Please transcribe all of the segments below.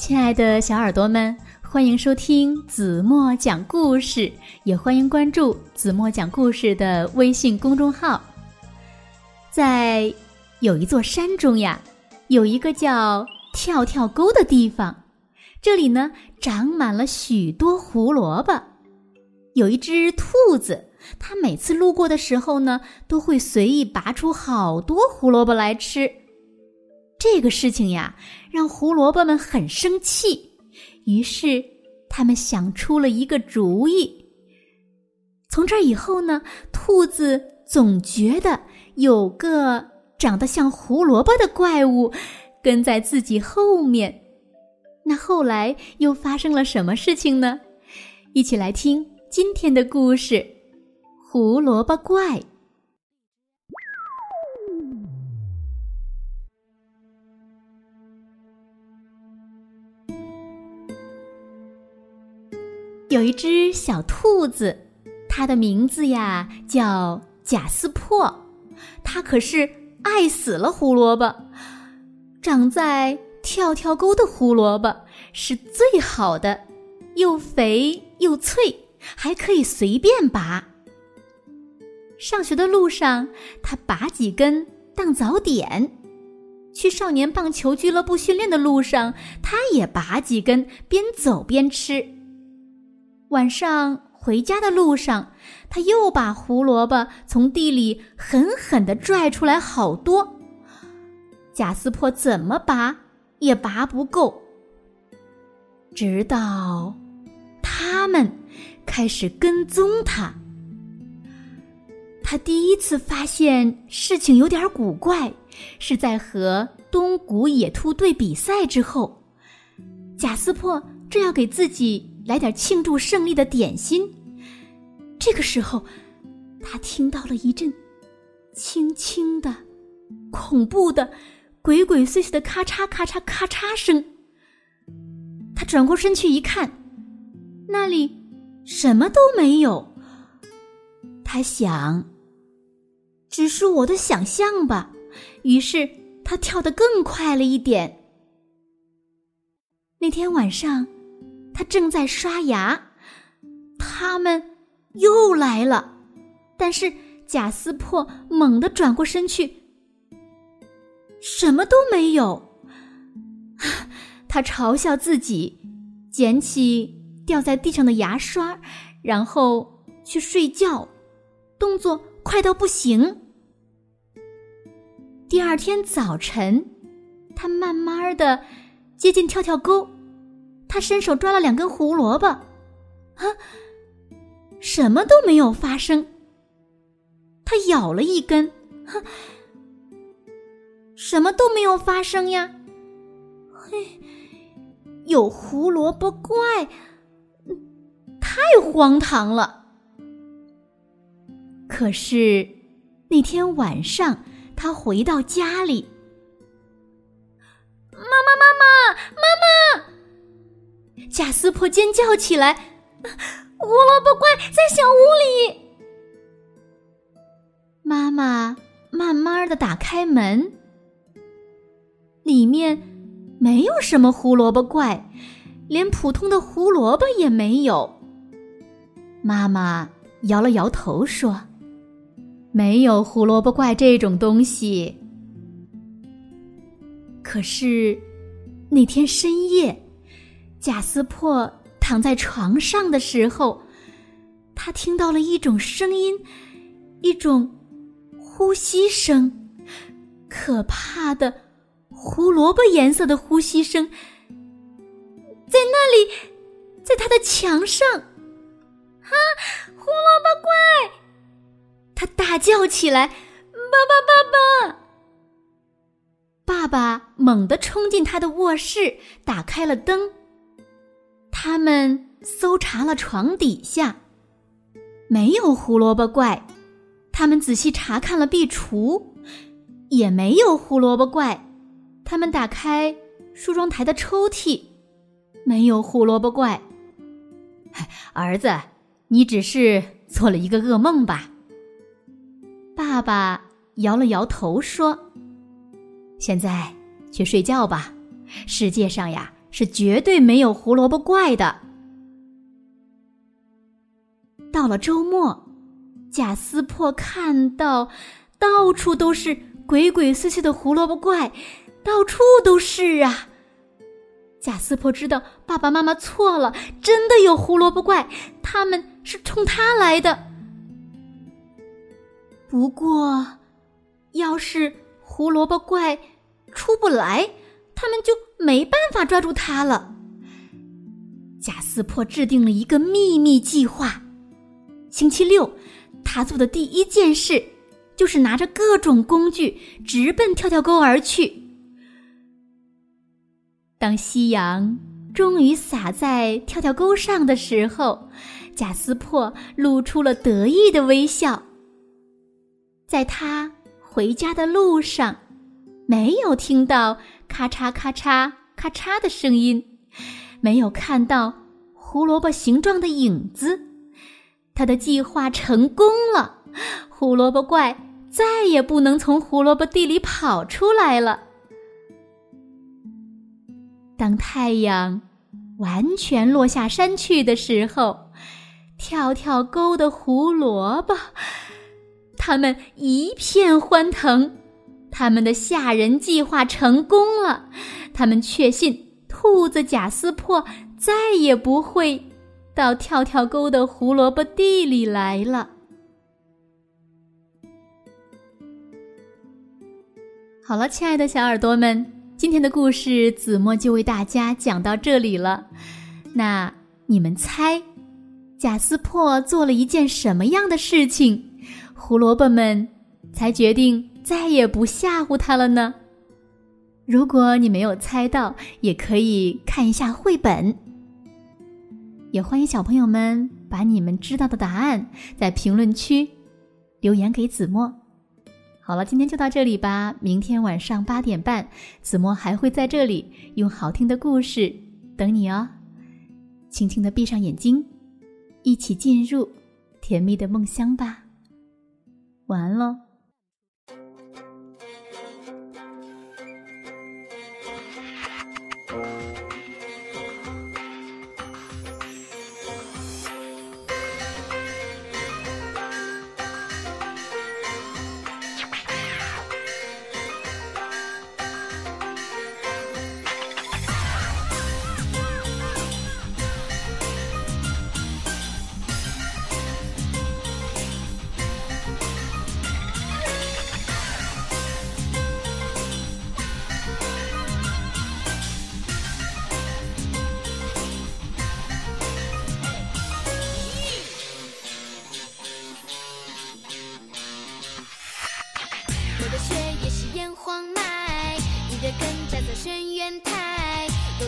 亲爱的小耳朵们，欢迎收听子墨讲故事，也欢迎关注子墨讲故事的微信公众号。在有一座山中呀，有一个叫跳跳沟的地方，这里呢长满了许多胡萝卜。有一只兔子，它每次路过的时候呢，都会随意拔出好多胡萝卜来吃。这个事情呀，让胡萝卜们很生气，于是他们想出了一个主意。从这以后呢，兔子总觉得有个长得像胡萝卜的怪物跟在自己后面。那后来又发生了什么事情呢？一起来听今天的故事《胡萝卜怪》。有一只小兔子，它的名字呀叫贾斯珀，它可是爱死了胡萝卜。长在跳跳沟的胡萝卜是最好的，又肥又脆，还可以随便拔。上学的路上，它拔几根当早点；去少年棒球俱乐部训练的路上，它也拔几根，边走边吃。晚上回家的路上，他又把胡萝卜从地里狠狠地拽出来好多。贾斯珀怎么拔也拔不够，直到他们开始跟踪他。他第一次发现事情有点古怪，是在和东谷野兔队比赛之后，贾斯珀正要给自己。来点庆祝胜利的点心。这个时候，他听到了一阵轻轻的、恐怖的、鬼鬼祟祟的咔嚓咔嚓咔嚓声。他转过身去一看，那里什么都没有。他想，只是我的想象吧。于是他跳得更快了一点。那天晚上。他正在刷牙，他们又来了，但是贾斯珀猛地转过身去，什么都没有。他嘲笑自己，捡起掉在地上的牙刷，然后去睡觉，动作快到不行。第二天早晨，他慢慢的接近跳跳沟。他伸手抓了两根胡萝卜，啊，什么都没有发生。他咬了一根，哼，什么都没有发生呀。嘿，有胡萝卜怪，太荒唐了。可是那天晚上，他回到家里，妈妈，妈妈，妈妈。贾斯珀尖叫起来：“胡萝卜怪在小屋里！”妈妈慢慢的打开门，里面没有什么胡萝卜怪，连普通的胡萝卜也没有。妈妈摇了摇头说：“没有胡萝卜怪这种东西。”可是那天深夜。贾斯珀躺在床上的时候，他听到了一种声音，一种呼吸声，可怕的胡萝卜颜色的呼吸声，在那里，在他的墙上，啊，胡萝卜怪！他大叫起来：“爸爸，爸爸！”爸爸猛地冲进他的卧室，打开了灯。他们搜查了床底下，没有胡萝卜怪；他们仔细查看了壁橱，也没有胡萝卜怪；他们打开梳妆台的抽屉，没有胡萝卜怪。儿子，你只是做了一个噩梦吧？爸爸摇了摇头说：“现在去睡觉吧，世界上呀。”是绝对没有胡萝卜怪的。到了周末，贾斯珀看到到处都是鬼鬼祟祟的胡萝卜怪，到处都是啊！贾斯珀知道爸爸妈妈错了，真的有胡萝卜怪，他们是冲他来的。不过，要是胡萝卜怪出不来，他们就没办法抓住他了。贾斯珀制定了一个秘密计划。星期六，他做的第一件事就是拿着各种工具直奔跳跳沟而去。当夕阳终于洒在跳跳沟上的时候，贾斯珀露出了得意的微笑。在他回家的路上，没有听到咔嚓咔嚓咔嚓的声音，没有看到胡萝卜形状的影子。他的计划成功了，胡萝卜怪再也不能从胡萝卜地里跑出来了。当太阳完全落下山去的时候，跳跳沟的胡萝卜，他们一片欢腾，他们的吓人计划成功了，他们确信兔子贾斯珀再也不会。到跳跳沟的胡萝卜地里来了。好了，亲爱的小耳朵们，今天的故事子墨就为大家讲到这里了。那你们猜，贾斯珀做了一件什么样的事情，胡萝卜们才决定再也不吓唬他了呢？如果你没有猜到，也可以看一下绘本。也欢迎小朋友们把你们知道的答案在评论区留言给子墨。好了，今天就到这里吧。明天晚上八点半，子墨还会在这里用好听的故事等你哦。轻轻的闭上眼睛，一起进入甜蜜的梦乡吧。晚安喽。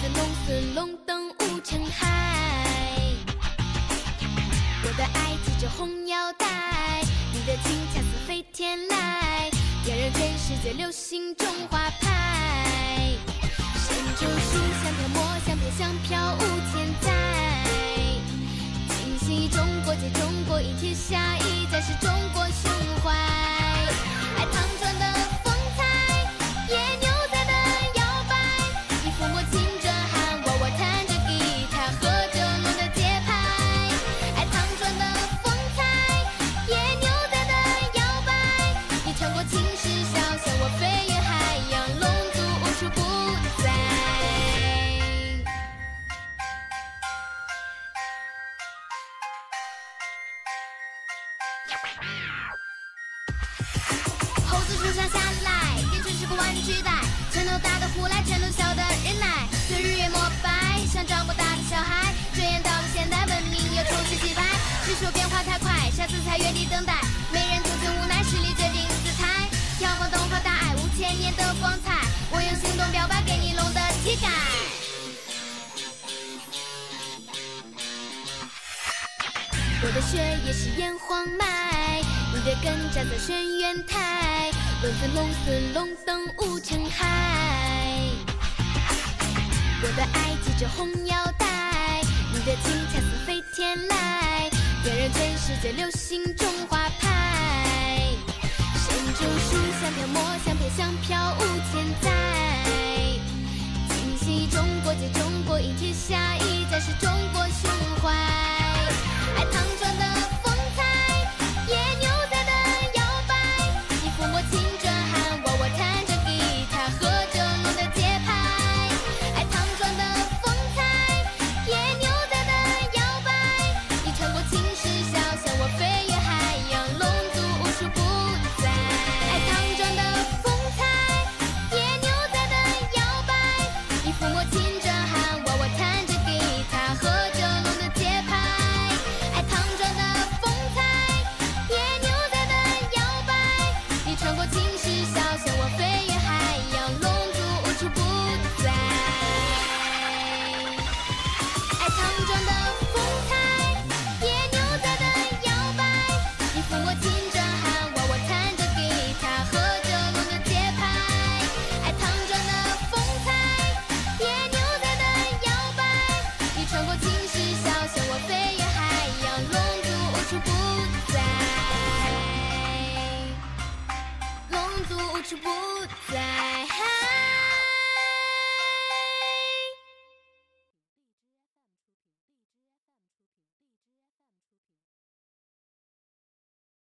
子龙孙龙登五尘海。我的爱系着红腰带，你的情恰似飞天来，点燃全世界流行中华牌。山中树香飘，墨香飘，香飘五千载。惊喜中国结，中国一，天下一家是中雪也是炎黄脉，你的根扎在轩辕台，龙子龙孙龙登五尘海。我的爱系着红腰带，你的情恰似飞天来，点燃全世界流行中华牌。山中树香飘，墨香飘，香飘五千载。惊喜中国结，中国赢天下，一再是中是小熊